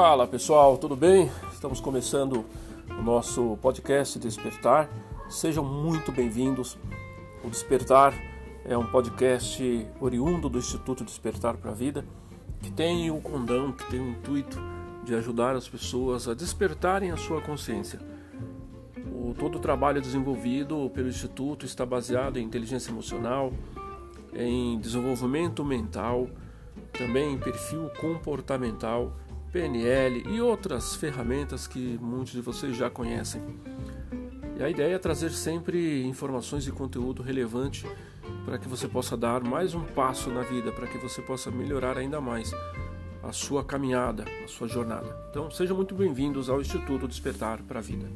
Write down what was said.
Fala pessoal, tudo bem? Estamos começando o nosso podcast Despertar. Sejam muito bem-vindos. O Despertar é um podcast oriundo do Instituto Despertar para a Vida, que tem o condão, que tem o intuito de ajudar as pessoas a despertarem a sua consciência. O, todo o trabalho desenvolvido pelo Instituto está baseado em inteligência emocional, em desenvolvimento mental, também em perfil comportamental, PNL e outras ferramentas que muitos de vocês já conhecem. E a ideia é trazer sempre informações e conteúdo relevante para que você possa dar mais um passo na vida, para que você possa melhorar ainda mais a sua caminhada, a sua jornada. Então, sejam muito bem-vindos ao Instituto Despertar para a Vida.